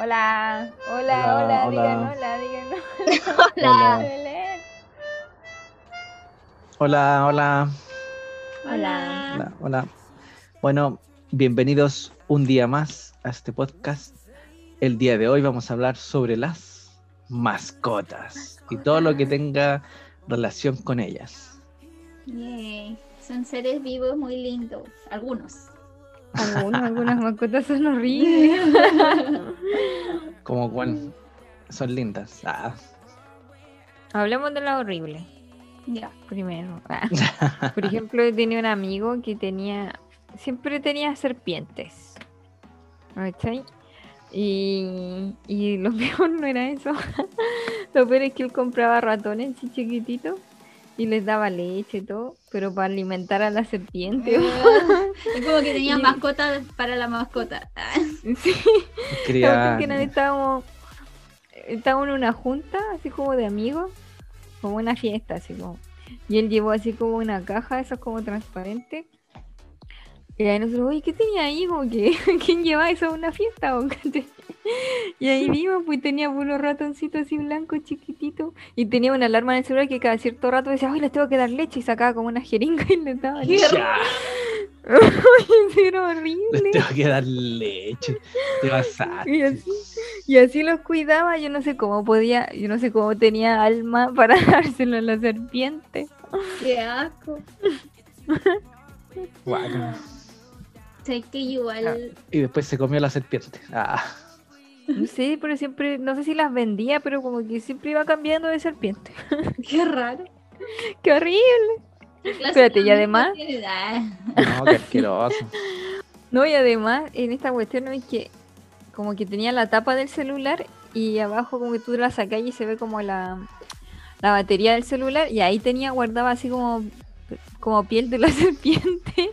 Hola, hola, Hola, hola, hola. digan hola, digan Hola. hola. Hola, hola, Hola. hola, hola. Bueno, bienvenidos un día más a este podcast. El día de hoy vamos a hablar sobre las mascotas y todo lo que tenga relación con ellas. Yay. Son seres vivos muy lindos. Algunos. Algunos, algunas mascotas son horribles. Como cuál son lindas. Ah, Hablemos de la horrible ya. primero. Ah. Por ejemplo, yo tenía un amigo que tenía, siempre tenía serpientes. ¿Cachai? Y, y lo peor no era eso. lo peor es que él compraba ratones así chiquititos y les daba leche y todo, pero para alimentar a la serpiente. Es como que tenía Y- mascotas para la mascota. sí. Que una vez estábamos, estábamos en una junta, así como de amigos, como una fiesta, así como. Y él llevó así como una caja, esas como transparente. Y ahí nosotros, oye, ¿qué tenía ahí? Como que, ¿quién lleva eso a una fiesta? Y ahí vimos, pues tenía unos ratoncitos así blancos, chiquititos. Y tenía una alarma en el celular que cada cierto rato decía, ay, les tengo que dar leche. Y sacaba como una jeringa y les daba leche. Era les horrible. tengo que dar leche. Te vas a... Y así, y así los cuidaba, yo no sé cómo podía, yo no sé cómo tenía alma para dárselo a la serpiente. Qué asco. Sé que igual. Y después se comió la serpiente. Ah, No sé, pero siempre, no sé si las vendía, pero como que siempre iba cambiando de serpiente. Qué raro. ¡Qué horrible! ¿Qué clase Espérate, y además-? Ah, no, qué asqueroso. No, y además, en esta cuestión no es que como que tenía la tapa del celular y abajo como que tú la sacas y se ve como la, la batería del celular y ahí tenía guardaba así como, como piel de la serpiente.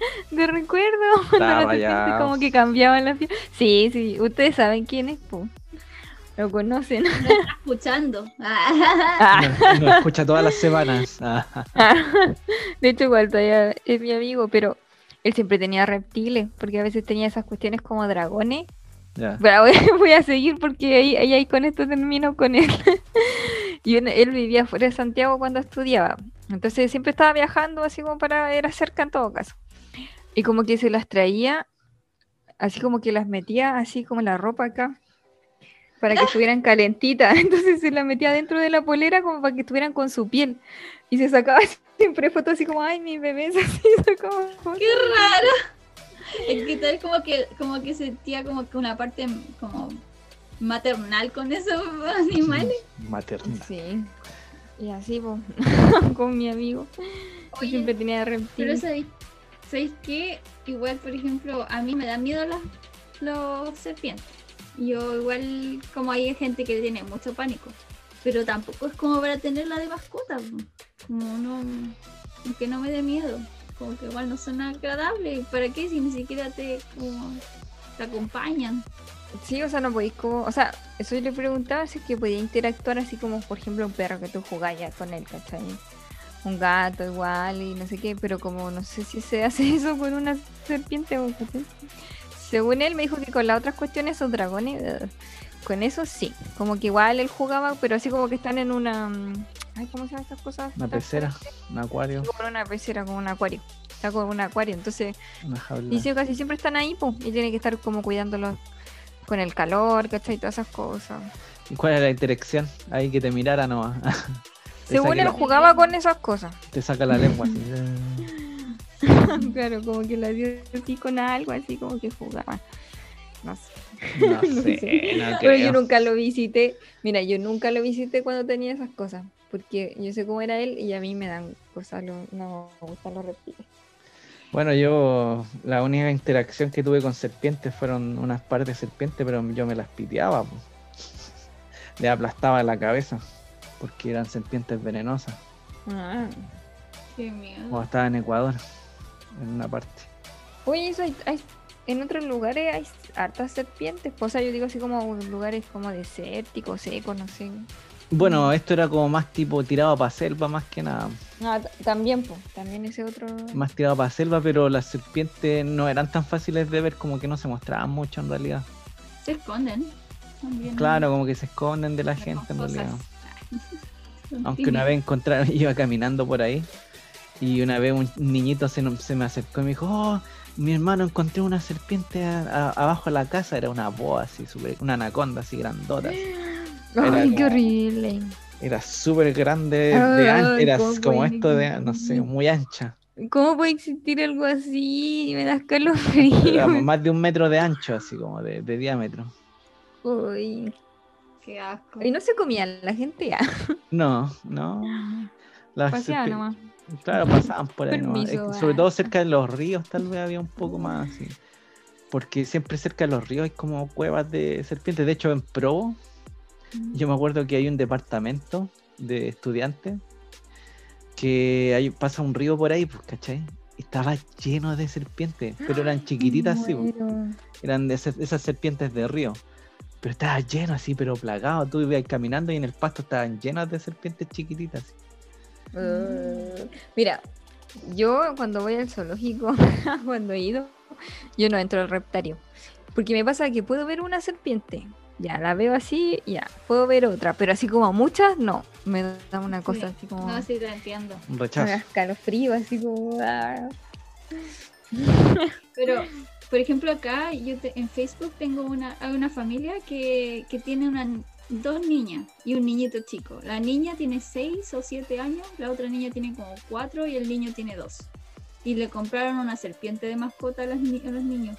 De recuerdo, cuando serpiente rayado. como que cambiaba la piel. Sí, sí, ustedes saben quién es, po. Lo conocen. No está escuchando. Ah, No, no escucha todas las semanas. Ah, De hecho, igual todavía es mi amigo, pero él siempre tenía reptiles, porque a veces tenía esas cuestiones como dragones. Pero voy, voy a seguir porque ahí, ahí, ahí con esto termino con él. y él, él vivía fuera de Santiago cuando estudiaba. Entonces siempre estaba viajando así como para era cerca en todo caso. Y como que se las traía, así como que las metía así como la ropa acá, para que estuvieran calentitas. Entonces se las metía dentro de la polera como para que estuvieran con su piel. Y se sacaba siempre fotos así como, ay, mi bebé es así, sacaba fotos. Qué raro. Es que tal como que, como que sentía como que una parte como maternal con esos animales. Maternal. Sí. Y así, po, con mi amigo. que Oye, siempre tenía Pero reptiles. ¿sabéis, ¿sabéis qué? Igual, por ejemplo, a mí me dan miedo los, los serpientes. Yo igual, como hay gente que tiene mucho pánico. Pero tampoco es como para tenerla de mascota. Como no... Que no me dé miedo. Como que igual no son agradables. ¿Para qué si ni siquiera te, como, te acompañan? Sí, o sea, no podéis como. O sea, eso yo le preguntaba si es que podía interactuar así como, por ejemplo, un perro que tú jugayas con él, ¿cachai? Un gato igual y no sé qué, pero como no sé si se hace eso con una serpiente o. Según él me dijo que con las otras cuestiones, esos dragones, con eso sí. Como que igual él jugaba, pero así como que están en una. mm, Ay, ¿cómo se llaman estas cosas? Una pecera, un acuario, Como una pecera, como un acuario. Está como un acuario, entonces dice casi siempre están ahí, pues, y tiene que estar como cuidándolos con el calor, ¿cachai? Todas esas cosas. ¿Y ¿Cuál es la interacción? Ahí que te mirara nomás. Según él la- jugaba con esas cosas. Te saca la lengua así. claro, como que la hacía así con algo, así como que jugaba. No sé. No No sé, sé. no Pero yo nunca lo visité. Mira, yo nunca lo visité cuando tenía esas cosas. Porque yo sé cómo era él y a mí me dan cosas, lo- no me gustan los reptiles. Bueno, yo la única interacción que tuve con serpientes fueron unas partes de serpiente, pero yo me las piteaba. Le aplastaba la cabeza porque eran serpientes venenosas. Ah. Qué miedo. Cuando estaba en Ecuador, en una parte. Oye, eso hay, hay- en otros lugares hay hartas serpientes. pues, O sea, yo digo así como lugares como desérticos, secos, no sé. Bueno, esto era como más tipo tirado para selva, más que nada. Ah, también, pues, también ese otro. Más tirado para selva, pero las serpientes no eran tan fáciles de ver, como que no se mostraban mucho en realidad. Se esconden. Bien Claro, como que se esconden de la gente en realidad. Aunque una vez encontraron, iba caminando por ahí y una vez un niñito se, me acercó y me dijo, oh, mi hermano encontré una serpiente a- a- abajo de la casa, era una boa así, súper- una anaconda así grandota. así. Era Ay, qué horrible. Era súper grande, de an- era ¿cómo como esto de, no sé, muy ancha. ¿Cómo puede existir algo así? Me das Era calofrío. más de un metro de ancho, así como de, de diámetro. Uy. Qué asco. Y no se comían la gente ya. No, no. Las Paseaba serpi- nomás. Claro, pasaban por ahí nomás. Permiso, sobre ah. todo cerca de los ríos tal vez había un poco más así. Porque siempre cerca de los ríos hay como cuevas de serpientes. De hecho, en Provo, yo me acuerdo que hay un departamento de estudiantes que hay, pasa un río por ahí, pues, ¿cachai? Estaba lleno de serpientes, pero eran chiquititas así, pues. Eran de esas serpientes de río. Pero estaba lleno así, pero plagado. Tú ibas caminando y en el pasto estaban llenas de serpientes chiquititas. Uh, Mira, yo cuando voy al zoológico, cuando he ido, yo no entro al reptario. Porque me pasa que puedo ver una serpiente, ya la veo así, ya, puedo ver otra, pero así como muchas, no. Me da una cosa Sí. así como. No, sí, te entiendo. Un rechazo. da escalofrío, así como. ah. Pero, por ejemplo, acá yo te- en Facebook tengo una, hay una familia que, que tiene una, dos niñas y un niñito chico. La niña tiene 6 o 7 años, la otra niña tiene como 4 y el niño tiene 2. Y le compraron una serpiente de mascota a, las a los niños.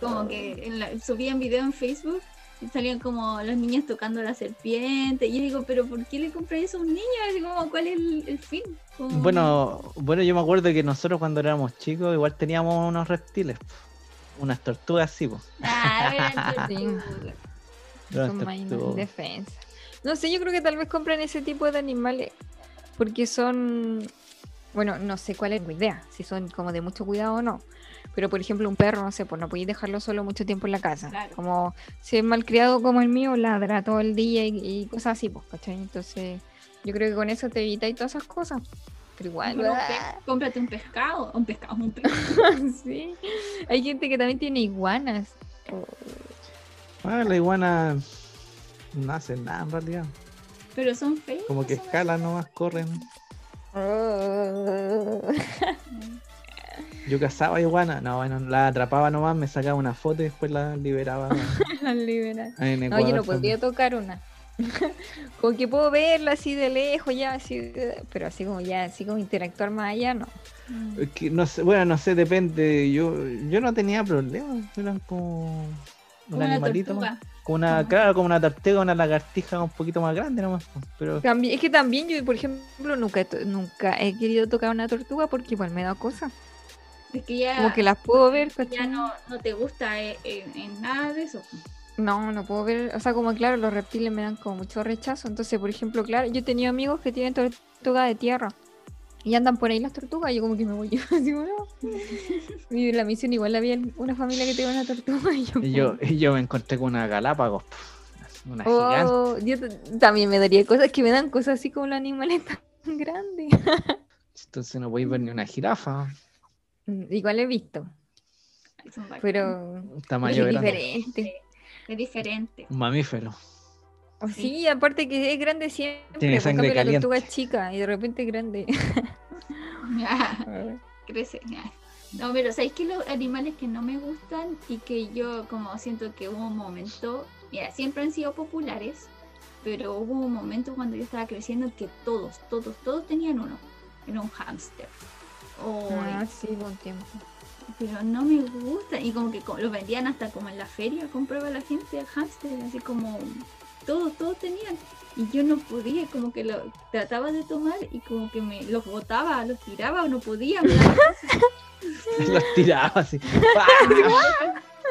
Como que en la- subían video en Facebook salían como las niñas tocando la serpiente. Y yo digo, pero ¿por qué le compré eso a un niño? Así como, ¿cuál es el, el fin? Como- Bueno, bueno, yo me acuerdo que nosotros cuando éramos chicos igual teníamos unos reptiles, unas tortugas así, pues. Ah, Son más indefensas. No sé, yo creo que tal vez compran ese tipo de animales porque son, bueno, no sé cuál es la idea, si son como de mucho cuidado o no. Pero por ejemplo un perro, no sé, pues no podéis dejarlo solo mucho tiempo en la casa. Claro. Como si es malcriado como el mío, ladra todo el día y, y cosas así, pues, ¿cachai? Entonces yo creo que con eso te evitáis todas esas cosas. Pero igual, cómprate un pescado, un pescado, un pescado. sí. Hay gente que también tiene iguanas. Oh. Ah, la iguana no hacen nada en realidad. Pero son feos. Como que escalan nomás, corren. Oh. Yo cazaba iguana, no, bueno, la atrapaba nomás, me sacaba una foto y después la liberaba. Las liberan. en No, yo no podría también. tocar una. como que puedo verla así de lejos ya, así, pero así como ya, así como interactuar más allá, no. Mm. Es que no sé, bueno, no sé, depende. Yo, yo no tenía problemas, eran como un Como una animalito. más. Como una, Ajá. claro, como una tortuga, una lagartija un poquito más grande nomás. pues, Pero También, es que también yo, por ejemplo, nunca, nunca he querido tocar una tortuga porque igual me da cosa. Es que ya, Como que las puedo ver, ya no, no te gusta eh, en, en nada de eso. No, no puedo ver, o sea, como claro, los reptiles me dan como mucho rechazo. Entonces, por ejemplo, claro, yo he tenido amigos que tienen tortuga de tierra y andan por ahí las tortugas y yo como que me voy así, bueno. Y la misión igual había una familia que tenía una tortuga y yo... y yo, y yo me encontré con una galápagos, una gigante. Oh, yo también me daría cosas que me dan cosas así como los animales tan grandes. Entonces no podéis ver ni una jirafa. Mm, Igual he visto, pero es grande. diferente. Es diferente. Un mamífero. O Sí, aparte que es grande siempre. Tiene sangre ejemplo, la tortuga caliente. es chica y de repente es grande. Crece. No, pero ¿sabéis que los animales que no me gustan y que yo como siento que hubo un momento, mira, siempre han sido populares, pero hubo un momento cuando yo estaba creciendo que todos, todos, todos tenían uno. Era un hámster. O Ah, sí, buen tiempo. pero no me gusta y como que lo vendían hasta como en la feria compraba la gente el hámster así como todos todos tenían y yo no podía como que lo trataba de tomar y como que me los botaba los tiraba o no podía. Los tiraba así.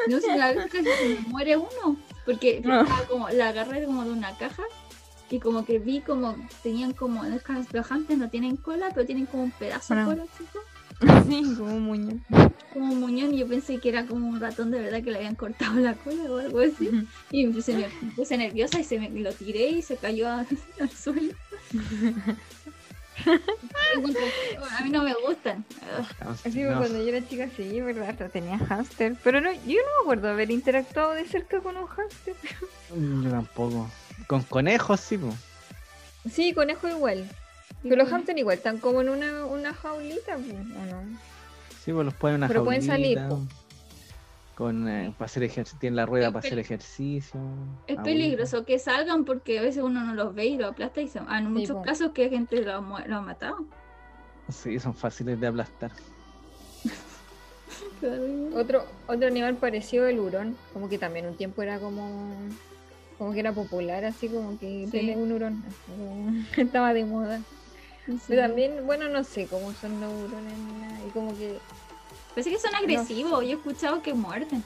no sé casi se me muere uno porque No. estaba como la agarré como de una caja y como que vi como tenían como los hámsters no tienen cola pero tienen como un pedazo de cola chico Sí, como un muñón. como un muñón y yo pensé que era como un ratón de verdad que le habían cortado la cola o algo así. Y me puse, me puse nerviosa y se me lo tiré y se cayó a- al suelo. A mí no me gustan. Así que No. cuando yo era chica, sí, verdad, tenía hámster. Pero no, yo no me acuerdo haber interactuado de cerca con un hámster. Yo tampoco. Con conejos, sí, po. Sí, conejo igual. Pero los hámster igual están como en una, una jaulita, pues, ¿o no? Sí, pues los ponen en una Pero pueden salir, jaulita, Con, eh, para hacer ejercicio, tienen la rueda Es para hacer ejercicio. Es agüita. peligroso que salgan porque a veces uno no los ve y lo aplasta y se... ah, En muchos po. casos que gente lo lo ha matado. Sí, son fáciles de aplastar. Otro, otro animal parecido el hurón, como que también un tiempo era como como que era popular, así como que Sí. tener un hurón, estaba de moda. Sí. Pero también, bueno, no sé cómo son los hurones ni nada, y como que, Parece que son agresivos. Yo he escuchado que muerden.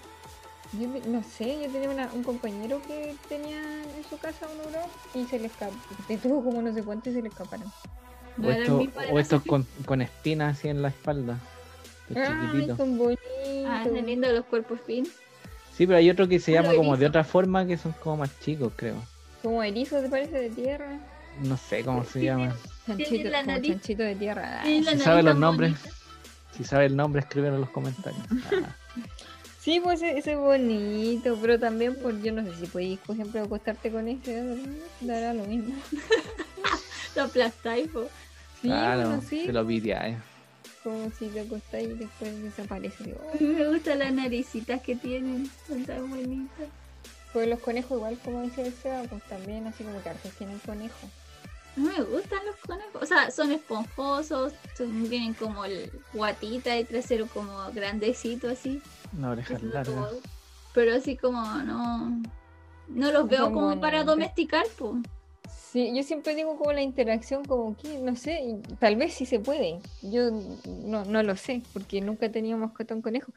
yo no sé, yo tenía una- un compañero que tenía en su casa un hurón y se le escapó, y tuvo como no sé cuánto y se le escaparon. O, esto- estos con, con espinas así en la espalda. Los Ay, chiquititos. son bonitos. Ah, los cuerpos fin. Sí, pero hay otro que se llama como de erizo. otra forma que son como más chicos, creo. Como erizos, te parece, de tierra. No sé cómo se llama. Chanchito, la como nariz. chanchito de tierra. Si sabe los nombres, bonita. si sabe el nombre, escríbelo en los comentarios. Ah, Sí, pues ese, ese es bonito, pero también por yo no sé si podéis, por ejemplo, acostarte con ese, dará lo mismo. Lo aplastáis, po. Sí, claro, bueno, sí. se lo pide Como si te acostáis y después desaparece. Digo, A mí me gustan las naricitas que tienen. Son tan bonitas. Pues los conejos, igual como decía el Seba, pues también así como que hartos tienen conejos. No me gustan los conejos. O sea, son esponjosos. Son, tienen como el guatita y trasero como grandecito así. Una oreja larga. Pero así como no. No los veo Son como para domesticar, pues. Sí, yo siempre digo como la interacción, como que, no sé, tal vez sí se puede. Yo no, no lo sé, porque nunca he tenido mascota un conejo.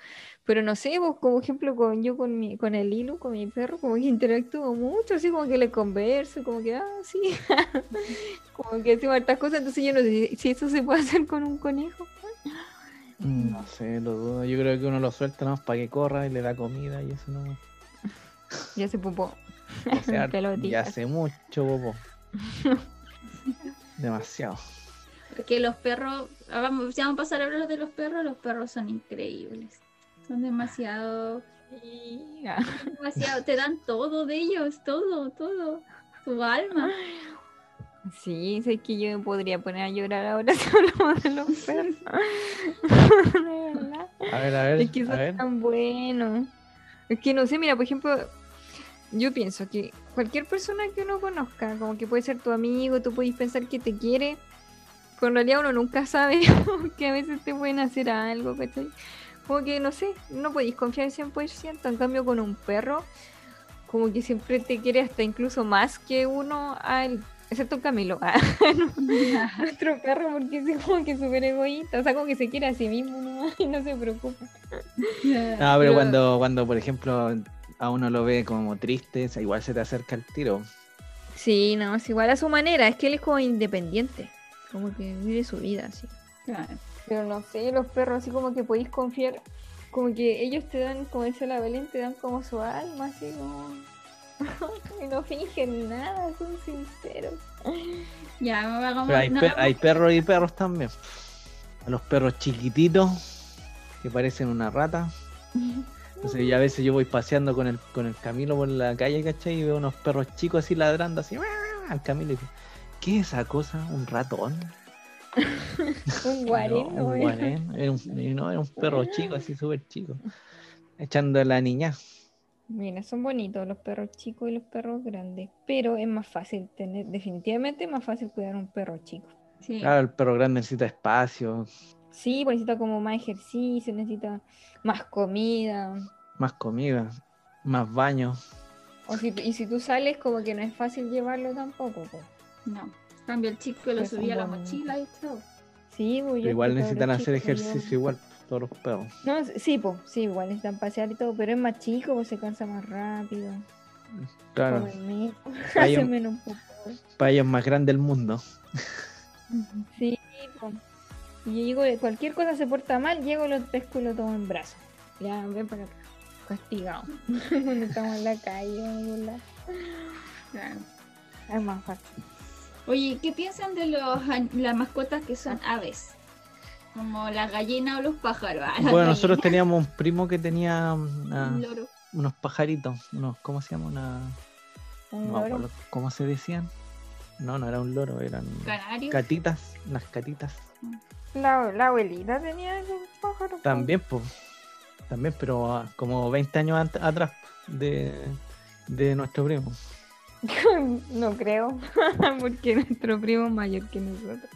Pero no sé, vos, como ejemplo, con yo con mi, con el Lilu, con mi perro, como que interactúo mucho, así como que le converso, como que, ah, sí. como que hacemos hartas cosas, entonces yo no sé si, si eso se puede hacer con un conejo. Mm, No sé, lo dudo. Yo creo que uno lo suelta nomás para que corra y le da comida y eso no. Ya se pupó. O sea, ya hace mucho, bobo. Demasiado. Porque los perros. Vamos, ya vamos a pasar a hablar de los perros. Los perros son increíbles. Son demasiado. Demasiado. Te dan todo de ellos. Todo, todo. Tu alma. Sí, sé que yo me podría poner a llorar ahora si hablamos de los perros. De verdad. A ver, a ver, Es que a son ver. tan buenos. Es que no sé, mira, por ejemplo, yo pienso que cualquier persona que uno conozca, como que puede ser tu amigo, tú puedes pensar que te quiere, pero en realidad uno nunca sabe que a veces te pueden hacer algo, ¿cachai? Como que no sé, no podéis confiar 100%, en cambio con un perro, como que siempre te quiere hasta incluso más que uno a él, excepto Camilo, a nuestro perro, porque es como que súper egoísta, o sea, como que se quiere a sí mismo nomás y no se preocupa. No, pero Pero- cuando, cuando, por ejemplo, a uno lo ve como triste, o sea, igual se te acerca el tiro. Sí, no, es igual a su manera, es que él es como independiente, como que vive su vida así. Claro. Pero no sé, los perros así como que podéis confiar, como que ellos te dan, como dice la Belén, te dan como su alma, así como... y no fingen nada, son sinceros. Ya, hagamos. Pero hay, no, per- hay perros y perros también. A los perros chiquititos que parecen una rata. Entonces yo a veces yo voy paseando con el, con el Camilo por la calle, ¿cachai? Y veo unos perros chicos así ladrando así al Camilo y digo, ¿qué es esa cosa? ¿Un ratón? Un guarén, No, un guarén. Era un, y no, era un perro chico, así súper chico. Echando a la niña. Mira, son bonitos los perros chicos y los perros grandes, pero es más fácil tener, definitivamente es más fácil cuidar un perro chico. Sí. Claro, el perro grande necesita espacio, Sí, pues necesita como más ejercicio, necesita más comida. más comida, más baño. O si, y si tú sales, como que no es fácil llevarlo tampoco. pues. No. Cambio, el chico lo subía a la mochila y todo. Sí, pues yo igual necesitan hacer chicos, yo- ejercicio igual, todos los perros. No, sí, pues, sí, igual necesitan pasear y todo, pero es más chico, pues se cansa más rápido. Claro, menos popó. para ellos más grande el mundo. Sí, pues. Y yo llego, de- cualquier cosa se porta mal, llego, lo pesco y lo tomo en brazos. Ya, ven para acá. Castigado. Cuando estamos en la calle, en algún lado. Claro. es más fácil. Oye, ¿qué piensan de los, las mascotas que son aves? Como las gallinas o los pájaros. Ah, Bueno, nosotros teníamos un primo que tenía una- Un loro. unos pajaritos, unos, ¿cómo se llama? Una, Un no loro. ¿Cómo se decían? No, no era un loro, eran Canario. catitas, unas catitas. La, la abuelita tenía ese pájaro. po. También, pues. También, pero ah, como 20 años atrás de, de nuestro primo. no creo, porque nuestro primo es mayor que nosotros.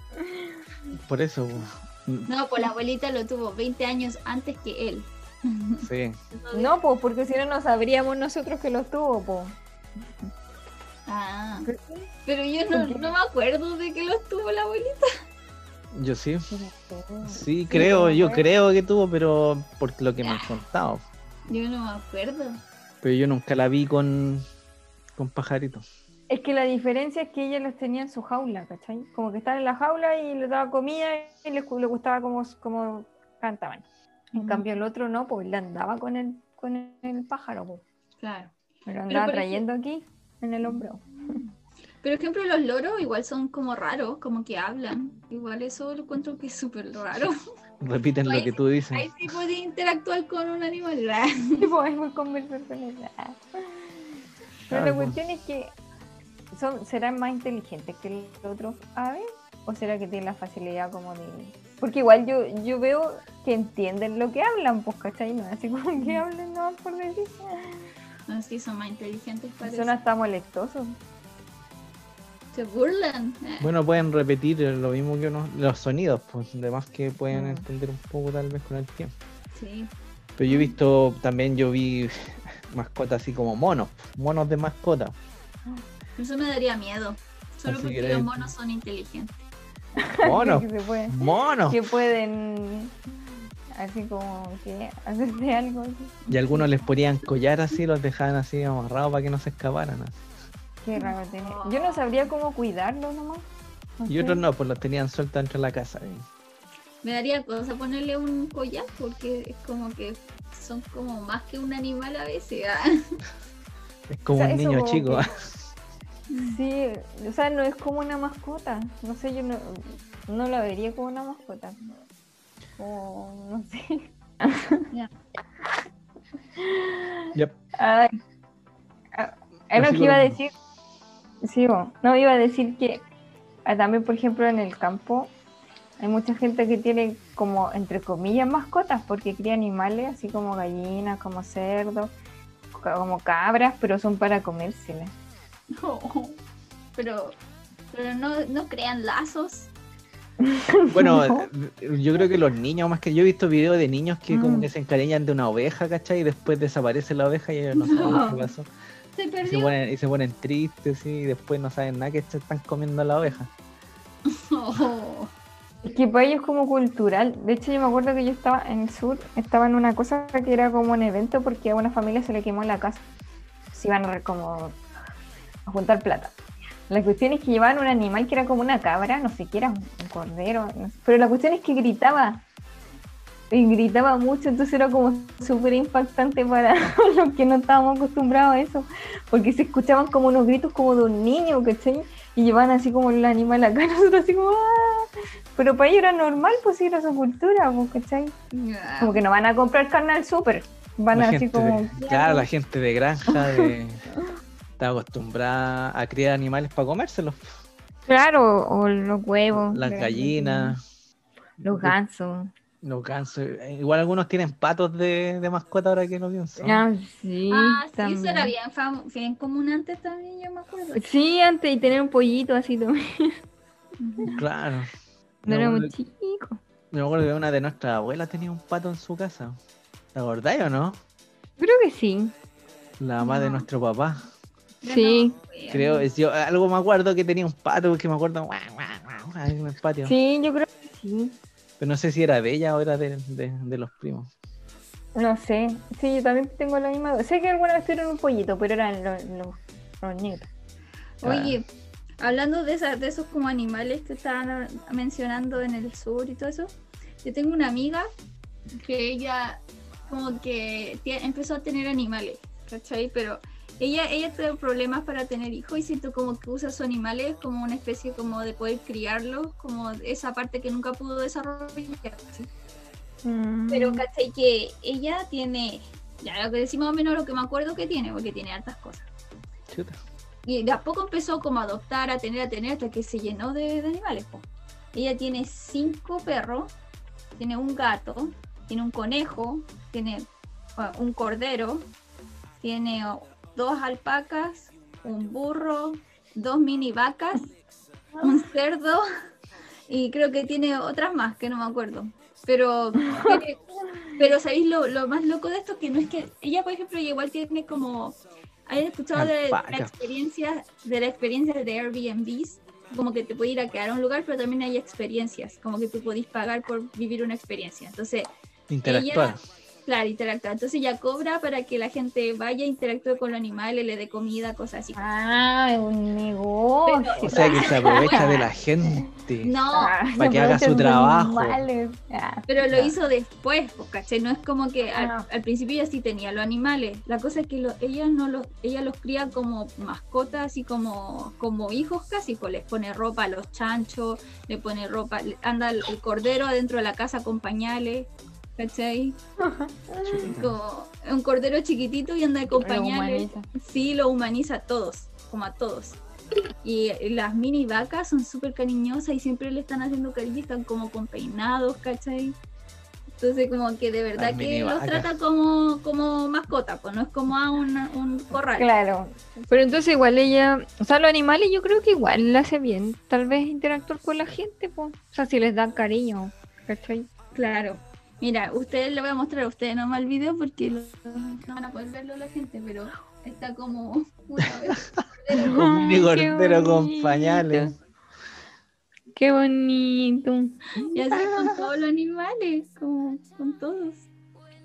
Por eso, po. No, pues la abuelita lo tuvo 20 años antes que él. sí. No, pues porque si no, no sabríamos nosotros que los tuvo, po. Ah, pero yo no, no me acuerdo de que los tuvo la abuelita. Yo sí. Sí, Sí, creo, yo creo que tuvo, pero por lo que me han contado. Yo no me acuerdo. Pero yo nunca la vi con, con pajaritos. Es que la diferencia es que ella los tenía en su jaula, ¿cachai? Como que estaban en la jaula y les daba comida y les, le gustaba como, como cantaban. En cambio el otro no, pues le andaba con el, con el pájaro, pues. Claro. Me lo andaba por trayendo aquí en el hombro. Pero, por ejemplo, los loros igual son como raros, como que hablan. Igual eso lo encuentro que es súper raro. Repiten lo que sí- tú dices. Ahí sí podía interactuar con un animal. Y podemos conversar con ella. Pero la cuestión es que son, serán más inteligentes que los otros aves o será que tienen la facilidad como de porque igual yo yo veo que entienden lo que hablan pues ¿cachai? no así como que hablen no por decir Así son más inteligentes parece. son hasta molestosos Se burlan. Ah, Bueno, pueden repetir lo mismo que uno, los sonidos, pues, además que pueden Mm. entender un poco tal vez con el tiempo. Sí. Pero yo he visto, también yo vi mascotas así como monos, monos de mascota. Eso me daría miedo. Solo Así porque eres- los monos son inteligentes. Monos, que, se pueden- monos. que pueden así como que hacerte algo así. Y algunos les ponían collar así, los dejaban así amarrados para que no se escaparan. así. Qué raro tener. Yo no sabría cómo cuidarlo nomás. Y otros no, pues los tenían sueltos dentro de la casa. Me daría cosa ponerle un collar porque es como que son como más que un animal a veces. ah. Es como O sea, un niño como chico. que- Sí, o sea, no es como una mascota. No sé, yo no, no la vería como una mascota. O no sé. Yep. Ay, ah, es lo que iba a decir. Sí, no iba a decir que ah, también, por ejemplo, en el campo hay mucha gente que tiene como, entre comillas, mascotas, porque cría animales, así como gallinas, como cerdos, como cabras, pero son para comérselas. Pero, pero no, no crean lazos. Bueno, No. yo creo que los niños, más que yo he visto videos de niños que como Mm. que se encariñan de una oveja, ¿cachai? Y después desaparece la oveja y ellos no saben No. qué pasó. Se Y se perdió. ponen, y se ponen tristes ¿sí? y después no saben nada que se están comiendo la oveja. Oh. Es que para ellos es como cultural. De hecho, yo me acuerdo que yo estaba en el sur, estaba en una cosa que era como un evento porque a una familia se le quemó la casa. Se iban a, re- como a juntar plata. La cuestión es que llevaban un animal que era como una cabra, no sé qué era, un un cordero. no sé. Pero la cuestión es que gritaba. Y gritaba mucho, entonces era como súper impactante para los que no estábamos acostumbrados a eso. Porque se escuchaban como unos gritos como de un niño, ¿cachai? Y llevaban así como el animal acá, nosotros así como ¡ah! Pero para ellos era normal, pues sí, era su cultura, pues, ¿cachai? Como que no van a comprar carne al súper. Van La así como. de- claro, la gente de granja de, está acostumbrada a criar animales para comérselos. Claro, o los huevos. Las gallinas, Los gansos. Los gansos. eh, Igual algunos tienen patos de, de mascota ahora que lo pienso. Ah, sí. Ah, sí, eso era bien, fam- bien común antes también, yo me acuerdo. Sí, antes y tener un pollito así también. Claro. No era muy chico. me acuerdo que una de nuestras abuelas tenía un pato en su casa. ¿Te acordáis o no? Creo que sí. La mamá de No. nuestro papá. Sí. no. Creo, es- yo algo me acuerdo que tenía un pato que me acuerdo guau, guau, guau, ahí en el patio. Sí, yo creo que sí. Pero no sé si era de ella o era de, de- de los primos. No sé. Sí, yo también tengo la misma. Sé que alguna vez tuvieron un pollito, pero eran los, los, los nietos. Oye, hablando de, esa- de esos como animales que estaban ah, mencionando en el sur y todo eso, yo tengo una amiga que ella como que empezó a tener animales, ¿cachai? Pero ella, ella tuvo problemas para tener hijos y siento como que usa sus animales como una especie como de poder criarlos, como esa parte que nunca pudo desarrollar. ¿sí? Mm. Pero caché que ella tiene, ya lo que decimos más o menos lo que me acuerdo que tiene, porque tiene hartas cosas. Chuta. Y de a poco empezó como a adoptar, a tener, a tener, hasta que se llenó de, de animales. po. Ella tiene cinco perros, tiene un gato, tiene un conejo, tiene uh, un cordero, tiene dos alpacas, un burro, dos mini vacas, un cerdo y creo que tiene otras más que no me acuerdo. Pero, pero ¿sabéis lo, lo más loco de esto? Que no es que ella, por ejemplo, igual tiene como... ¿Hay escuchado de la experiencia de la experiencia de Airbnbs? Como que te puede ir a quedar a un lugar, pero también hay experiencias, como que tú podís pagar por vivir una experiencia. Entonces, Interactuar. Claro, interactuar. Entonces ella cobra para que la gente vaya, interactúe con los animales, le dé comida, cosas así. Ah, es un negocio. O sea que se aprovecha de la gente. No, Ah, para que haga su trabajo. Ah, Pero lo Ya. hizo después, pues, ¿cachai? No es como que al, Ah. al principio ella sí tenía los animales. La cosa es que lo- ella no los, ella los cría como mascotas, así como, como hijos casi, pues les pone ropa a los chanchos, le pone ropa, le- anda el, el cordero adentro de la casa con pañales, ¿cachai? Como un cordero chiquitito y anda pañales. humaniza. Sí, lo humaniza a todos, como a todos. Y las mini vacas son súper cariñosas y siempre le están haciendo cariño, y están como con peinados, ¿cachai? Entonces como que de verdad Las que los vacas. trata como, como mascota, pues no es como a un, un corral. Claro. Pero entonces igual ella, o sea, los animales yo creo que igual le hace bien, tal vez interactuar con la gente, pues. O sea, si les dan cariño, ¿cachai? Claro. Mira, ustedes le voy a mostrar a ustedes nomás el video porque lo- no van a poder verlo la gente, pero está como una vez. Un mini con pañales. Qué bonito. Y así con todos los animales, como con todos.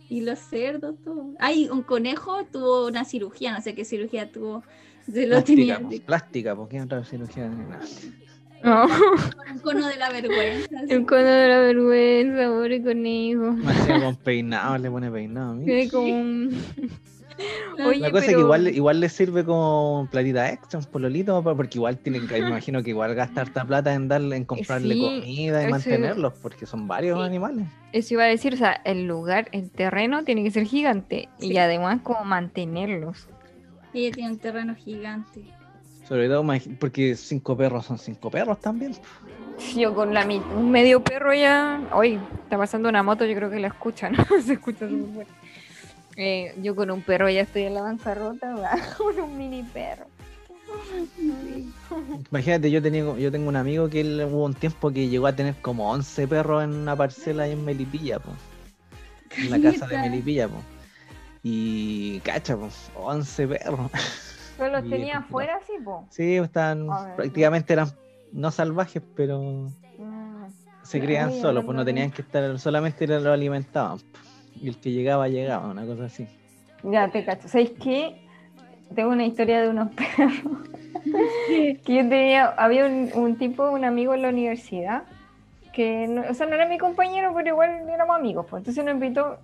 Y los cerdos, todo. Ay, un conejo tuvo una cirugía, no sé qué cirugía tuvo. Se lo tenía Plástica, po, de- plástica, porque otra cirugía. No. No, un cono de la vergüenza. el cono de la vergüenza, pobre conejo. Más con peinado, le pone peinado. Tiene como un... La- Oye, La cosa es que igual, igual le sirve como platita extra, un pololito, porque igual tienen que, me imagino que igual gasta harta plata en darle, en comprarle Sí, comida y mantenerlos, porque son varios Sí. animales. Eso iba a decir, o sea, el lugar, el terreno tiene que ser gigante Sí. y además como mantenerlos. Ella tiene un terreno gigante. Sobre todo, porque cinco perros son cinco perros también. Yo con la mit- un medio perro ya, hoy está pasando una moto, yo creo que la escuchan, se escucha súper fuerte. Eh, yo con un perro ya estoy en la bancarrota, con un mini perro. Imagínate, yo tenía, yo tengo un amigo que él hubo un tiempo que llegó a tener como 11 perros en una parcela ahí en Melipilla, po. En la casa de. Melipilla, po. Y cacha, po, 11 perros. Pero los tenía afuera, sí, po. Sí, están, ver. prácticamente eran no salvajes, pero Mm. se crían solos, pues no tenían que estar, solamente lo alimentaban. Y el que llegaba, llegaba, una cosa así. Ya te cacho. ¿Sabéis qué? Tengo una historia de unos perros. que yo tenía, había un, un tipo, un amigo en la universidad, que, no, o sea, no era mi compañero, pero igual éramos amigos. Pues. Entonces nos invitó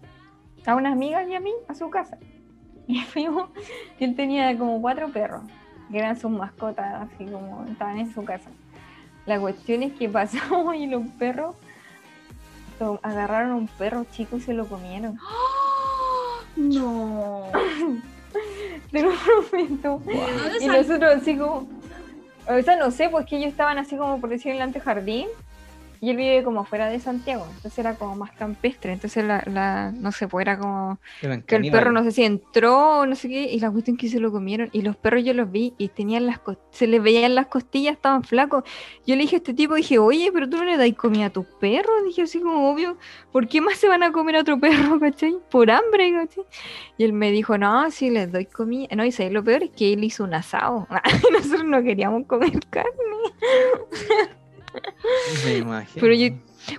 a unas amigas y a mí a su casa. Y fuimos, y él tenía como cuatro perros, que eran sus mascotas, así como estaban en su casa. La cuestión es que pasamos y los perros to- agarraron a un perro chico y se lo comieron. No. Te lo prometo. ¿De dónde Y nosotros así como, o sea, no sé, pues que ellos estaban así como por decir en el antejardín y él vive como fuera de Santiago, entonces era como más campestre, entonces la, la no sé, pues era como Eran que el perro no sé si entró o no sé qué y la cuestión que se lo comieron y los perros yo los vi y tenían las se les veían las costillas, estaban flacos. Yo le dije a este tipo, dije, oye, pero tú no le das comida a tus perros, dije así como obvio, ¿por qué más se van a comer a otro perro, cachai? Por hambre, cachai. Y él me dijo, no, sí les doy comida. No, y ¿sabes lo peor es que él hizo un asado. Nosotros no queríamos comer carne. Me imagino. Pero yo-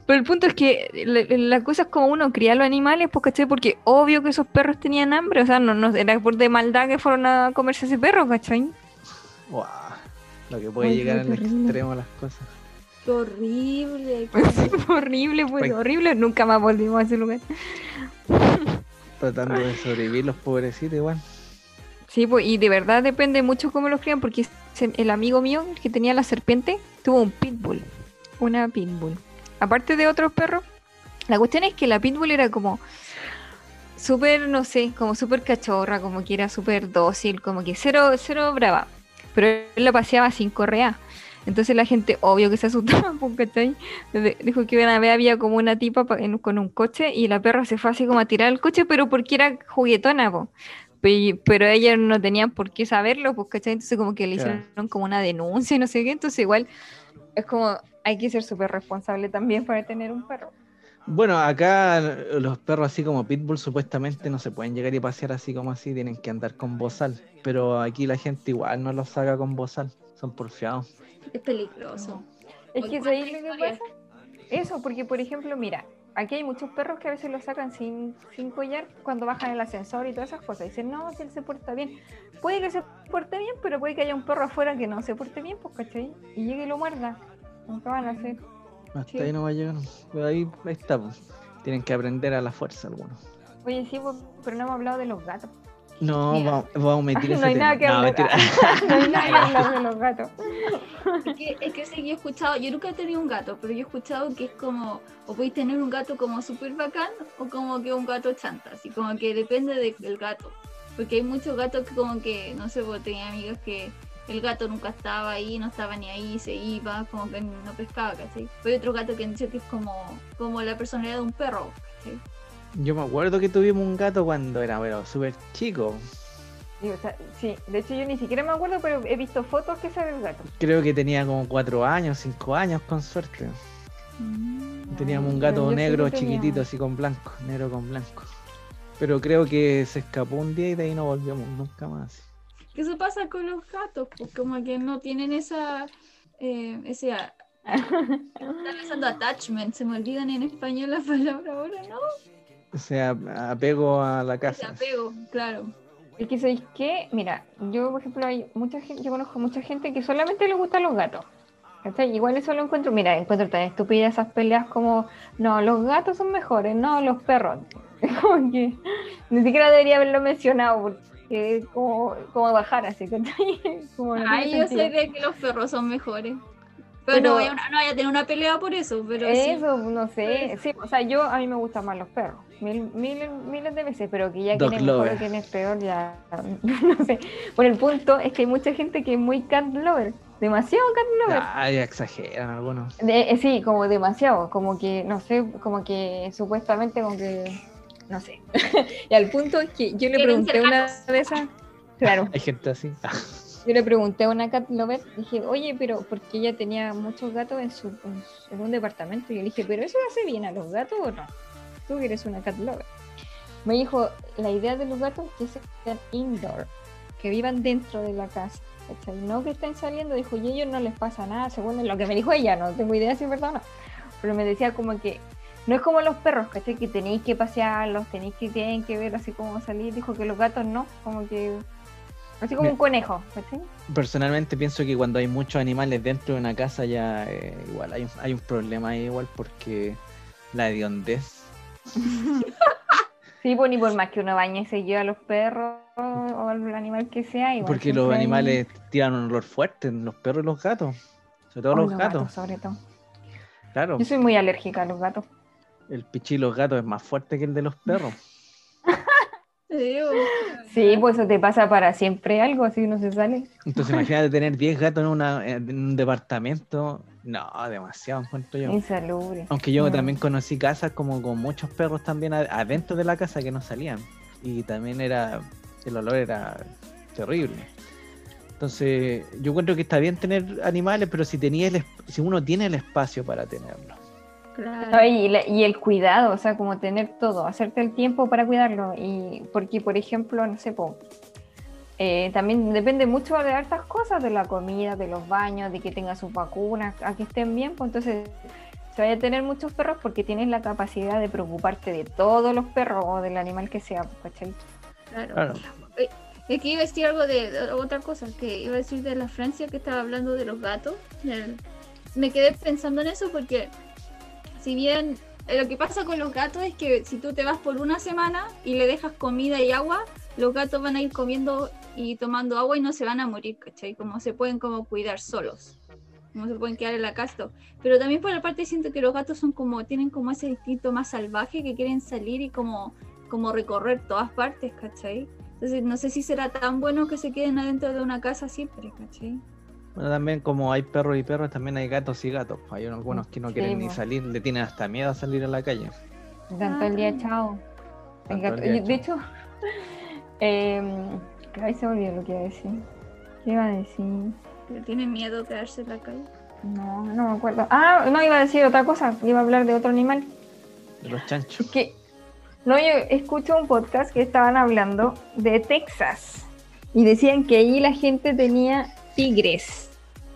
Pero el punto es que la, la cosa es como uno cría a los animales, pues, ¿cachai? Porque obvio que esos perros tenían hambre, o sea, no, no era por de maldad que fueron a comerse ese perro, ¿cachai? Guau, Lo que puede Ay, llegar al extremo de las cosas. Qué horrible. Horrible, pues horrible, nunca más volvimos a ese lugar. Tratando de sobrevivir los pobrecitos igual. Sí, pues, y de verdad depende mucho cómo los crían, porque el amigo mío, que tenía la serpiente, tuvo un pitbull. Una pitbull. Aparte de otros perros, la cuestión es que la pitbull era como súper, no sé, como súper cachorra, como que era súper dócil, como que cero, cero brava. Pero él la paseaba sin correa. Entonces la gente, obvio que se asustaba, pues, ¿cachai? Dijo que una vez había como una tipa con un coche y la perra se fue así como a tirar el coche, pero porque era juguetona, po. Pe- Pero ellas no tenían por qué saberlo, pues, ¿cachai? Entonces como que le Claro. hicieron como una denuncia y no sé qué. Entonces igual es como, hay que ser súper responsable también para tener un perro. Bueno, acá los perros así como Pitbull supuestamente no se pueden llegar y pasear así como así, tienen que andar con bozal. Pero aquí la gente igual no los saca con bozal, son porfiados. Es peligroso. Es que cuenta ¿sabéis lo que pasa? Eso, porque por ejemplo, mira, aquí hay muchos perros que a veces los sacan sin, sin collar cuando bajan el ascensor y todas esas cosas. Dicen, no, si él se porta bien. Puede que se porte bien, pero puede que haya un perro afuera que no se porte bien, pues, ¿cachai? Y llegue y lo muerda. Nunca van a hacer. Hasta Sí. ahí no va a llegar. Ahí, ahí está, pues. Tienen que aprender a la fuerza algunos. Oye, sí, pues, pero no hemos hablado de los gatos. No, vamos, vamos a omitir ese no hay tema. nada que No, mentira. no hay nada que hablar de los gatos. Es que, es que sí, yo he escuchado, yo nunca he tenido un gato, pero yo he escuchado que es como, o podéis tener un gato como súper bacán o como que un gato chanta, así como que depende de- del gato. Porque hay muchos gatos que como que, no sé, pues tenía amigas que el gato nunca estaba ahí, no estaba ni ahí, se iba, como que no pescaba, ¿cachai? Pero hay otro gato que dicho que es como, como la personalidad de un perro, ¿cachai? Yo me acuerdo que tuvimos un gato cuando era pero súper chico. Sí, o sea, sí, de hecho yo ni siquiera me acuerdo, pero he visto fotos que sale el gato. Creo que tenía como cuatro años, cinco años con suerte. Teníamos un gato negro chiquitito, así con blanco, negro con blanco. Pero creo que se escapó un día y de ahí no volvimos nunca más. ¿Qué eso pasa con los gatos? Pues como que no tienen esa, eh, ese, están pensando attachment, se me olvidan en español las palabras ahora, ¿no? O sea, apego a la casa. apego, claro. Es que sabéis qué, mira, yo por ejemplo hay mucha gente, yo conozco mucha gente que solamente le gustan los gatos. ¿cachai? Igual eso lo encuentro, mira, encuentro tan estúpidas esas peleas como, no, los gatos son mejores, no, los perros. Es como que ni siquiera debería haberlo mencionado porque es como, como bajar así, ¿cachai? Como no Ay, yo sé de que los perros son mejores. Pero, Pero- no, voy a, no vaya a tener una pelea por eso, pero sí. Eso, no sé, sí, o sea, yo a mí me gustan más los perros, mil, mil- miles de veces, pero que ya Dog quién es mejor o quién es peor, ya no sé. Bueno, el punto es que hay mucha gente que es muy cat lover, demasiado cat lover. Ay, exageran algunos. De- eh, sí, como demasiado, como que, no sé, como que supuestamente como que, no sé. y al punto es que yo le pregunté una de esas, claro, Hay gente así. yo le pregunté a una cat lover, dije, oye, pero porque ella tenía muchos gatos en, su, en, un departamento, y yo le dije, pero eso hace bien a los gatos o no? Tú que eres una cat lover. Me dijo, la idea de los gatos es que sean indoor, que vivan dentro de la casa. ¿cachai? No que estén saliendo, dijo, y ellos no les pasa nada, según lo que me dijo ella, no tengo idea si es. Pero me decía como que no es como los perros. Que tenéis que pasearlos, tenéis que, tienen que ver así como salir. Dijo que los gatos no, como que. Así como un conejo, ¿cachai? Personalmente pienso que cuando hay muchos animales dentro de una casa ya eh, igual hay, un- hay un problema ahí igual porque la hediondez. Sí, pues ni por más que uno bañe seguido a los perros o al animal que sea. Igual Porque los hay- animales tiran un olor fuerte, los perros y los gatos. Sobre todo Oh, los gatos. sobre todo. Claro, Yo soy muy alérgica a los gatos. el pichí de los gatos es más fuerte que el de los perros. Digo, Sí, pues eso te pasa para siempre algo, así no se sale. Entonces imagínate tener 10 gatos en, una, en un departamento. No, demasiado encuentro yo. Insalubre. Aunque yo No. también conocí casas como con muchos perros también adentro de la casa que no salían. Y también era, el olor era terrible. Entonces, yo encuentro que está bien tener animales, pero si tenía el, si uno tiene el espacio para tenerlo. Claro. Y, la- y el cuidado, o sea, como tener todo, hacerte el tiempo para cuidarlo. Y porque, por ejemplo, no sé, po, eh, también depende mucho de hartas cosas, de la comida, de los baños, de que tenga sus vacunas, a que estén bien, pues entonces se vaya a tener muchos perros porque tienes la capacidad de preocuparte de todos los perros o del animal que sea, pues, ¿cachai? Claro. Claro. Es que iba a decir algo de, de otra cosa, que iba a decir de la Francia que estaba hablando de los gatos. Me quedé pensando en eso porque si bien lo que pasa con los gatos es que si tú te vas por una semana y le dejas comida y agua, los gatos van a ir comiendo y tomando agua y no se van a morir, ¿cachai? Como se pueden como cuidar solos. Como se pueden quedar en la casa. Pero también por la parte siento que los gatos son como, tienen como ese instinto más salvaje que quieren salir y como, como recorrer todas partes, ¿cachai? Entonces no sé si será tan bueno que se queden adentro de una casa siempre, ¿cachai? Bueno, también como hay perros y perros, también hay gatos y gatos. Hay algunos que no Sí, quieren ni salir, le tienen hasta miedo a salir a la calle. Tanto el día chao. El gato- el día de hecho, eh, ay, se me olvidó lo que iba a decir. ¿Qué iba a decir? Pero tienen miedo de quedarse en la calle. No, no me acuerdo. Ah, no, iba a decir otra cosa. Iba a hablar de otro animal. De los chanchos. Es que, no, yo escucho un podcast que estaban hablando de Texas. Y decían que allí la gente tenía tigres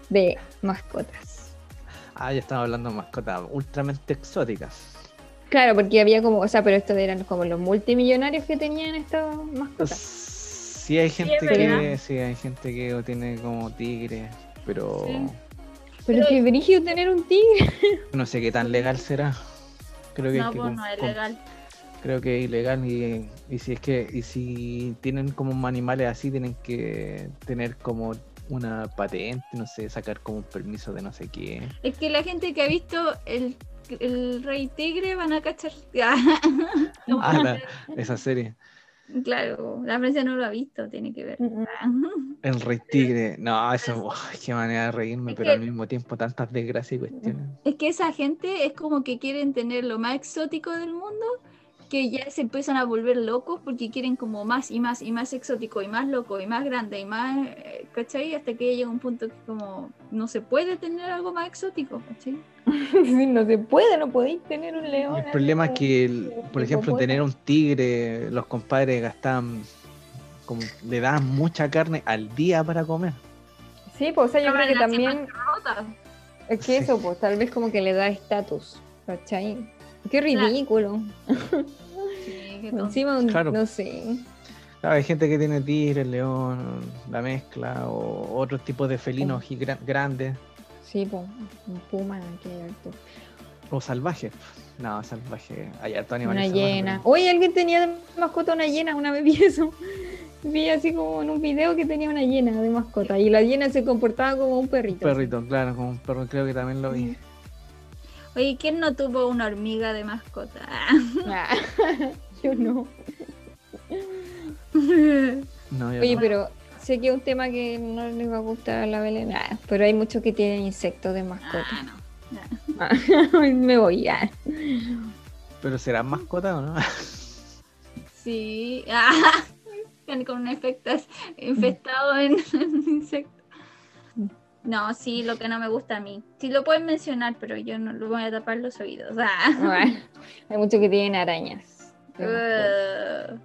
de mascotas. Ah, ya estamos hablando de mascotas ultramente exóticas. Claro, porque había como, o sea, pero estos eran como los multimillonarios que tenían estas mascotas. Sí hay gente es que sí hay gente que tiene como tigre, pero Sí. Pero Pero- qué brígido tener un tigre. no sé qué tan legal será. Creo que, No, que pues no es legal. creo que es ilegal y, y si es que y si tienen como animales así tienen que tener como una patente, no sé, sacar como un permiso de no sé qué. Es que la gente que ha visto el, el Rey Tigre van a cachar. Ah, la- esa serie. claro, la Francia no lo ha visto, tiene que ver. El Rey Tigre. No, eso, qué manera de reírme, Es pero que- al mismo tiempo tantas desgracias y cuestiones. Es que esa gente es como que quieren tener lo más exótico del mundo, que ya se empiezan a volver locos porque quieren como más y más y más exótico y más loco y más grande y más, eh, ¿cachai? Hasta que llega un punto que como no se puede tener algo más exótico, ¿cachai? Sí, no se puede, no podéis tener un león. El problema es que, el- por ejemplo, tener un tigre, los compadres gastan, como le dan mucha carne al día para comer. Sí, pues, o sea, yo creo que también es que Sí. eso, pues, tal vez como que le da estatus, ¿cachai? Qué ridículo. Sí, qué tonto. Encima, un- Claro. no sé. Claro, hay gente que tiene tigre, león, la mezcla, o otros tipos de felinos grandes, Sí, pues, un puma, que hay harto. o salvajes. No, salvaje, hay harto Una animales salvajes, hiena. pero- Oye, alguien tenía de mascota una hiena, una vez vi eso. Vi así como en un video que tenía una hiena de mascota y la hiena se comportaba como un Un perrito. perrito, claro, como un perro, creo que también lo vi. Oye, ¿quién no tuvo una hormiga de mascota? Ah, yo no. No, yo Oye, no. pero sé que es un tema que no les va a gustar a la Belén, ah, pero hay muchos que tienen insectos de mascota. Ah, no. Ah, Me voy ya. Pero serán mascotas o no? Sí. Ah, con un efecto infestado en, en insectos. No, sí, lo que no me gusta a mí. Sí lo pueden mencionar, pero yo no lo voy a tapar los oídos. Ah. Ah, Hay muchos que tienen arañas. Uh,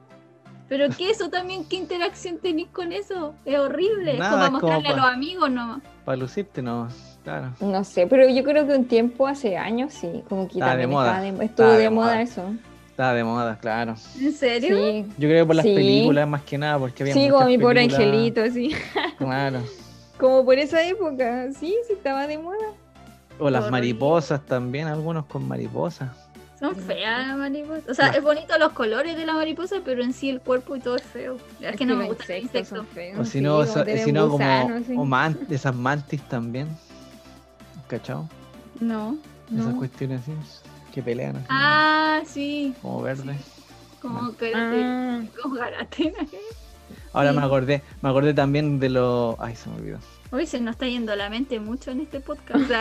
pero que eso también, ¿qué interacción tenéis con eso? Es horrible. Nada, es como mostrarle a los amigos nomás. Para lucirte, no, claro. No sé, pero yo creo que un tiempo, hace años, sí, como que Estaba de moda. de- estuvo de, de moda moda. eso. Estaba de moda, claro. ¿En serio? Sí, Yo creo que por las Sí. películas más que nada, porque había sí como mi pobre angelito, así. Claro. Como por esa época, sí, sí estaba de moda. O las mariposas también, algunos con mariposas. Son feas las mariposas. O sea, es bonito los colores de la mariposa, pero en sí el cuerpo y todo es feo. Es, que no me gustan los insectos feos, O si sí, no, como esa- tener si no como sí. o man- esas mantis también. ¿Cachao? No, Esas no. cuestiones así, que pelean así, Ah, sí. como verde. Como Ah, como garatina. Ahora sí. me acordé, me acordé también de los. Ay, se me olvidó. Hoy se nos está yendo la mente mucho en este podcast.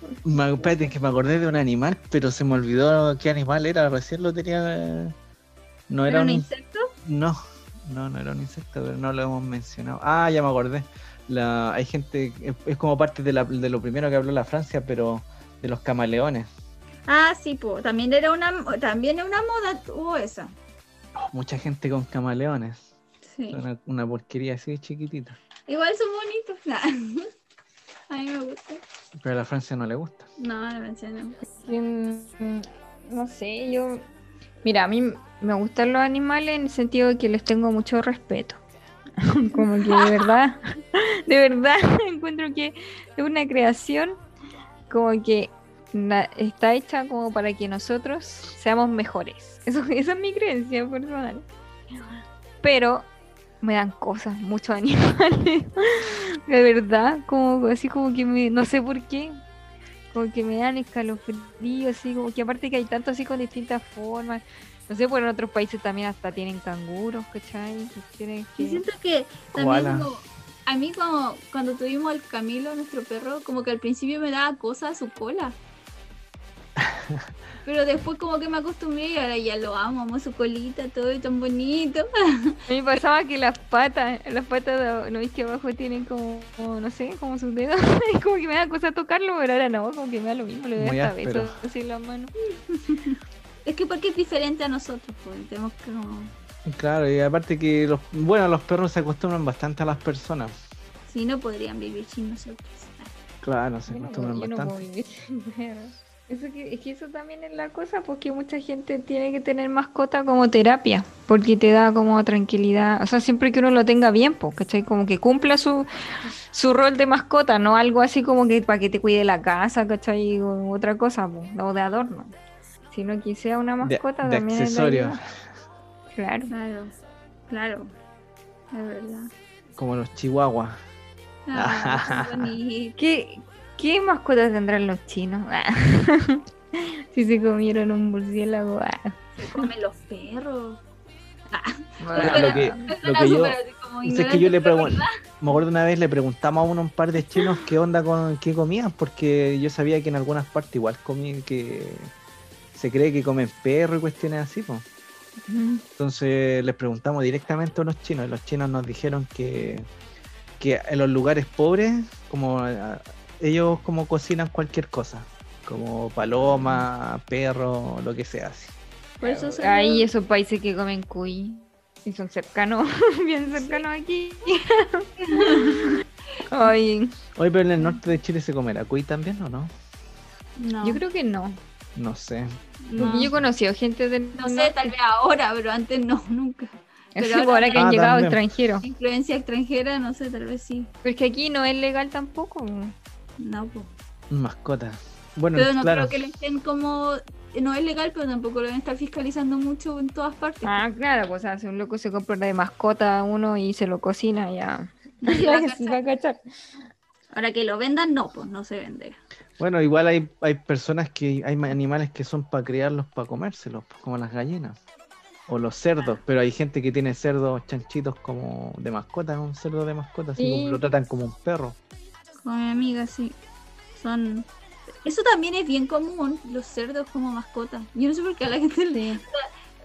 Me, espérate, que me acordé de un animal, pero se me olvidó qué animal era. Recién lo tenía. No era ¿Era un insecto? No, no, no era un insecto, pero no lo hemos mencionado. Ah, ya me acordé. La, hay gente, es, como parte de, la- de lo primero que habló la Francia, pero de los camaleones. Ah, sí, po. También era una, también era una moda tuvo esa. Mucha gente con camaleones. Sí. Una, una porquería así chiquitita. Igual son bonitos. Nah. A mí me gusta. Pero a la Francia no le gusta. No, no mencioné. mm, no sé, yo. Mira, a mí me gustan los animales en el sentido de que les tengo mucho respeto. Como que de verdad, de verdad encuentro que es una creación como que está hecha como para que nosotros seamos mejores. Eso, esa es mi creencia personal. Pero me dan cosas, muchos animales. de verdad, como así como que me, no sé por qué, como que me dan escalofríos, así como que aparte que hay tanto así con distintas formas. No sé, por en otros países también hasta tienen canguros, ¿cachai? Que tienen Yo que... siento que también como, a mí como cuando tuvimos al Camilo, nuestro perro, como que al principio me daba cosa su cola. Pero después como que me acostumbré y ahora ya lo amo, amo su colita, todo es tan bonito. A mí me pasaba que las patas, las patas, de- ¿no ves que abajo tienen como, como, no sé, como sus dedos? Es como que me da cosa tocarlo, pero ahora no, como que me da lo mismo, le doy hasta besos así en la mano. Es que porque es diferente a nosotros, pues tenemos que como... Claro, y aparte que los, bueno, los perros se acostumbran bastante a las personas. Si no podrían vivir sin nosotros. Claro, se Yo no acostumbran yo no bastante. puedo vivir sin perros. Eso que, es que eso también es la cosa, porque mucha gente tiene que tener mascota como terapia, porque te da como tranquilidad, o sea, siempre que uno lo tenga bien, pues, ¿cachai? Como que cumpla su, su rol de mascota, no algo así como que para que te cuide la casa, ¿cachai? O otra cosa, pues, o de adorno, sino que sea una mascota de también. de accesorio. Claro. Claro, claro, es verdad. como los chihuahuas. Ah, qué. ¿Qué, ¿Qué mascotas tendrán los chinos? si se comieron un murciélago. ah. Se comen los perros. Bueno, lo que, lo que yo, es que yo le pregunto, me acuerdo una vez le preguntamos a uno un par de chinos qué onda con qué comían, porque yo sabía que en algunas partes igual comían que se cree que comen perro y cuestiones así, pues. Entonces les preguntamos directamente a los chinos y los chinos nos dijeron que, que en los lugares pobres, como ellos como cocinan cualquier cosa, como paloma, perro, lo que sea así. Por eso son los- esos países que comen cuy y son cercanos, bien cercanos aquí. Ay, Hoy pero en el norte de Chile se comerá cuy también o no? No, yo creo que no. No sé. no. Yo he conocido gente del No sé, tal vez ahora, pero antes no, nunca. Sí, pero pues, ahora ahora que han Ah, llegado también. extranjeros. Influencia extranjera, no sé, tal vez sí. Porque aquí no es legal tampoco. No, pues. Mascota. Bueno, Pero no claro. creo que lo estén como. No es legal, pero tampoco lo deben estar fiscalizando mucho en todas partes. Ah, claro, pues o sea, si un loco se compra de mascota a uno y se lo cocina, ya. Va a Sí va a cachar. Ahora que lo vendan, no, pues no se vende. Bueno, igual hay, hay personas que hay ma- animales que son para criarlos, para comérselos, pues, como las gallinas. O los cerdos, pero hay gente que tiene cerdos chanchitos como de mascota, un cerdo de mascota, así como lo tratan como un perro. Con mi amiga, sí. Son. Eso también es bien común, los cerdos como mascotas. Yo no sé por qué a la gente le. Sí.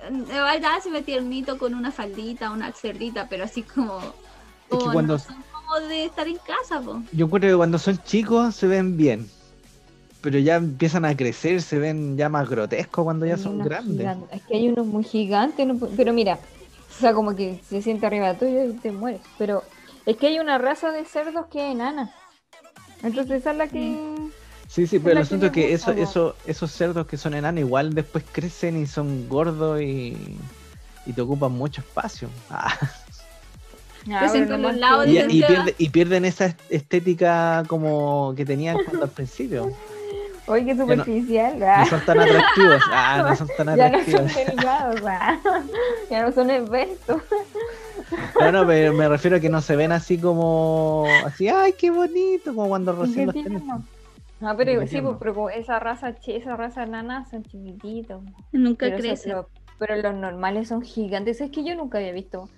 De verdad se ve tiernito con una faldita, una cerdita, pero así como. que como cuando- no son como de estar en casa, po. Yo encuentro que cuando son chicos se ven bien, pero ya empiezan a crecer, se ven ya más grotescos cuando ya Hay son grandes. gigantes. Es que hay unos muy gigantes, no pero mira, o sea, como que se siente arriba tuyo y te mueres. Pero es que hay una raza de cerdos que es enana. Entonces esa es la que... Sí, sí, pero el asunto es que eso, esos cerdos que son enanos igual después crecen y son gordos y, y te ocupan mucho espacio. Ah, Ah, los lados que- y, de- y que- pierde- y pierden esa estética como que tenían cuando al principio. Oye, qué superficial. No ah. son tan atractivos. Ah, no son tan Ya no son atractivos. delgados, ya no son esbeltos. No, no, pero me refiero a que no se ven así como así, ay, qué bonito, como cuando recién los tenés. Ah, pero sí, pues, pero como esa raza, esa raza enana son chiquititos. Nunca Pero, crecen. eso- pero los normales son gigantes. Es que yo nunca había visto.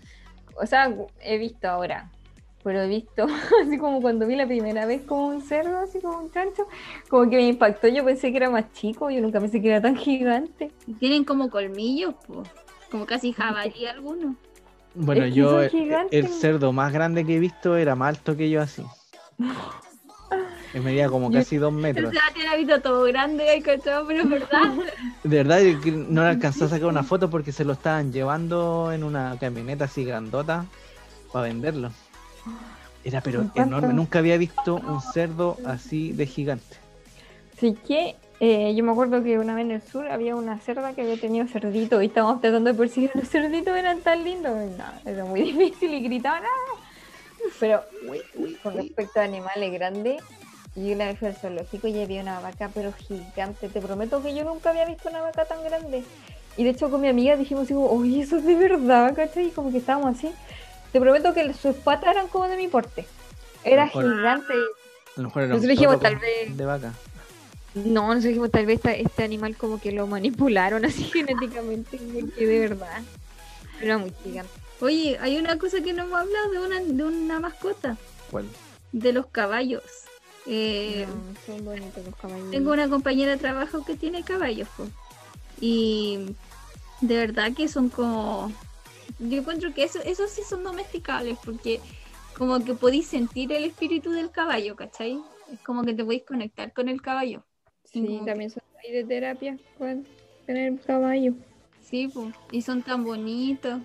O sea, he visto ahora. Pero he visto, así como cuando vi la primera vez como un cerdo, así como un chancho, como que me impactó. Yo pensé que era más chico, yo nunca pensé que era tan gigante. Tienen como colmillos, po. Como casi jabalí algunos. Bueno, Es que yo son el, cerdo más grande que he visto era más alto que yo así. Me medía como casi dos O metros. sea, tiene visto todo grande, cachado, pero verdad. De verdad no le alcanzé a sacar una foto porque se lo estaban llevando en una camioneta así grandota para venderlo. Era pero enorme, nunca había visto un cerdo así de gigante. Así que eh, yo me acuerdo que una vez en el sur había una cerda que había tenido cerdito y estábamos tratando de perseguir a los cerditos, eran tan lindos. no, era muy difícil y gritaban. ¡ah! Pero con respecto a animales grandes, yo una vez fui al zoológico y había una vaca, pero gigante. Te prometo que yo nunca había visto una vaca tan grande. Y de hecho con mi amiga dijimos, digo, oye, eso es de verdad, ¿cachai? Y como que estábamos así. te prometo que sus patas eran como de mi porte. Era Mejor. gigante. A lo mejor era un dijimos, tal vez- de vaca. No, nosotros dijimos, tal vez esta- este animal como que lo manipularon así genéticamente, porque de verdad. Era muy gigante. Oye, hay una cosa que no hemos hablado de una, de una mascota, ¿Cuál? de los caballos. Eh, No, son bonitos los caballos. Tengo una compañera de trabajo que tiene caballos, po. y de verdad que son como... Yo encuentro que eso, esos sí son domesticables, porque como que podéis sentir el espíritu del caballo, ¿cachai? Es como que te podéis conectar con el caballo. Sí, también son ahí de terapia con tener caballo. Sí, po, y son tan bonitos.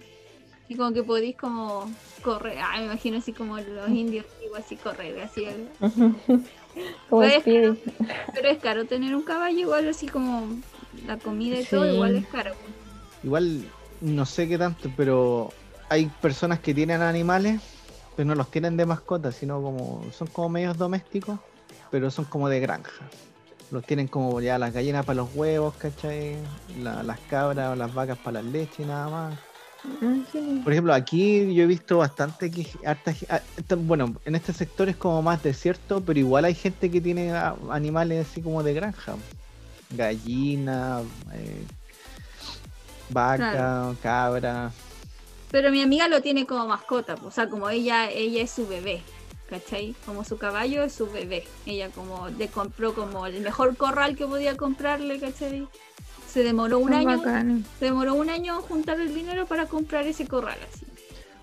Y como que podéis como correr, ah, me imagino así como los indios así correr, así. Como Pues, Spirit. Pero es caro tener un caballo, igual así como la comida y todo, igual es caro. Igual no sé qué tanto, pero hay personas que tienen animales, pero no los tienen de mascota, sino como son como medios domésticos, pero son como de granja. Los tienen como ya las gallinas para los huevos, ¿cachai? La- las cabras o las vacas para la leche y nada más. Ah. Por ejemplo, aquí yo he visto bastante que harta ah, bueno, en este sector es como más desierto, pero igual hay gente que tiene ah, animales así como de granja. Gallina, eh, vaca, Claro. cabra. Pero mi amiga lo tiene como mascota, o sea, como ella, ella es su bebé, ¿cachai? Como su caballo es su bebé. Ella como le compró como el mejor corral que podía comprarle, ¿cachai? Se demoró un Son año, se demoró un año juntar el dinero para comprar ese corral así.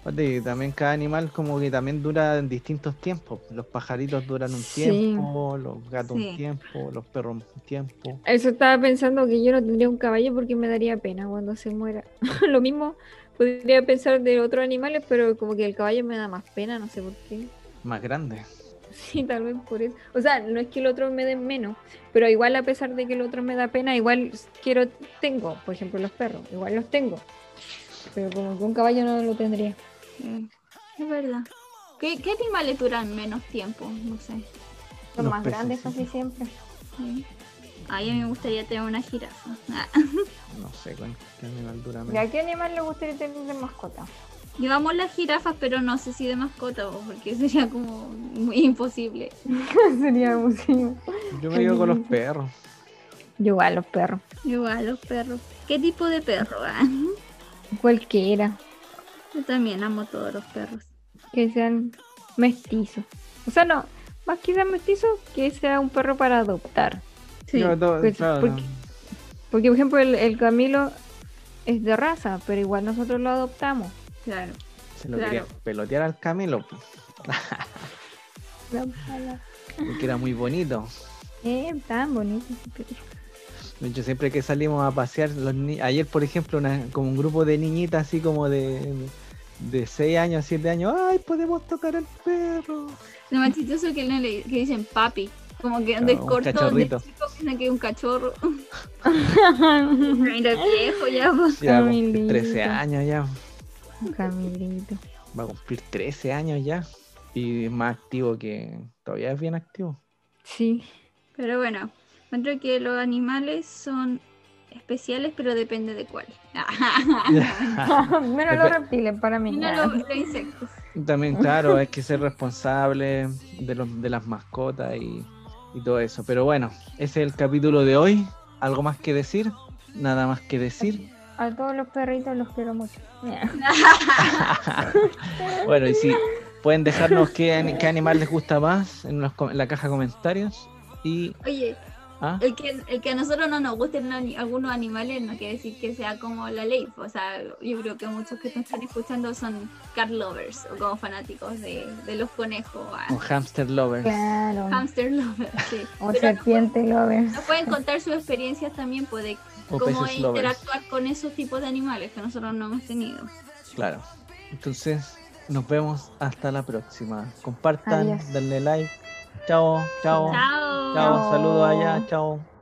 Oye, y también cada animal como que también dura en distintos tiempos. Los pajaritos duran un Sí. tiempo, los gatos Sí. un tiempo, los perros un tiempo. Eso estaba pensando que yo no tendría un caballo porque me daría pena cuando se muera. Lo mismo podría pensar de otros animales, pero como que el caballo me da más pena, no sé por qué. Más grandes. Sí, tal vez por eso. O sea, no es que el otro me dé menos, pero igual a pesar de que el otro me da pena, igual quiero, tengo, por ejemplo, los perros, igual los tengo. Pero como que un caballo no lo tendría. Eh, es verdad. ¿Qué, qué animales duran menos tiempo? No sé. Son Los más peces, grandes sí. casi siempre. Sí. Ay, a mí me gustaría tener una jirafa. No sé qué animal dura menos. ¿Ya qué animal le gustaría tener de mascota? Llevamos las jirafas, pero no sé si de mascota, o porque sería como muy imposible. Sería abusivo. Yo me digo con los perros. Yo igual, los perros. Igual los perros. ¿Qué tipo de perro? Ah, Cualquiera. Yo también amo todos los perros. Que sean mestizos. O sea, no, más que sean mestizos, que sea un perro para adoptar. Sí. Yo to- pues, claro, porque- Porque, por ejemplo, el, el Camilo es de raza, pero igual nosotros lo adoptamos. Claro. se lo claro. quería pelotear al Camilo, pues, porque era muy bonito. Eh, tan bonito. De hecho, siempre que salimos a pasear, los ni- ayer, por ejemplo, una- como un grupo de niñitas así como de, de 6 años, 7 años, ¡ay, podemos tocar al perro! Lo más chistoso es que, le, le- que dicen papi. Como que Claro, de corto, chico piensan que es un cachorro. Mira, viejo ya. pues. Ya va a cumplir Camilito. 13 años ya. Camilito. Va a cumplir 13 años ya. Y es más activo que. Todavía es bien activo. Sí. Pero bueno, encuentro que los animales son especiales, pero depende de cuál. Menos los reptiles para mí. Los, los insectos. También, claro, hay que ser responsable de, los, de las mascotas y, y todo eso. Pero bueno, ese es el capítulo de hoy. ¿Algo más que decir? Nada más que decir. A todos los perritos los quiero mucho. Bueno, y si pueden dejarnos qué, qué animal les gusta más en, los com- en la caja de comentarios. Y. Oye, ¿ah? el que, el que a nosotros no nos gusten algunos animales no quiere decir que sea como la ley. O sea, yo creo que muchos que nos están escuchando son cat lovers o como fanáticos de, de los conejos. Un hamster lover. Claro. Hamster lovers, sí. O Pero serpiente lovers. nos pueden contar sus experiencias también pues, de O cómo peces lovers. interactuar con esos tipos de animales que nosotros no hemos tenido. Claro. Entonces, nos vemos hasta la próxima. Compartan, Adiós. denle like. Chao, chao. Chao. Chao, saludos allá, chao.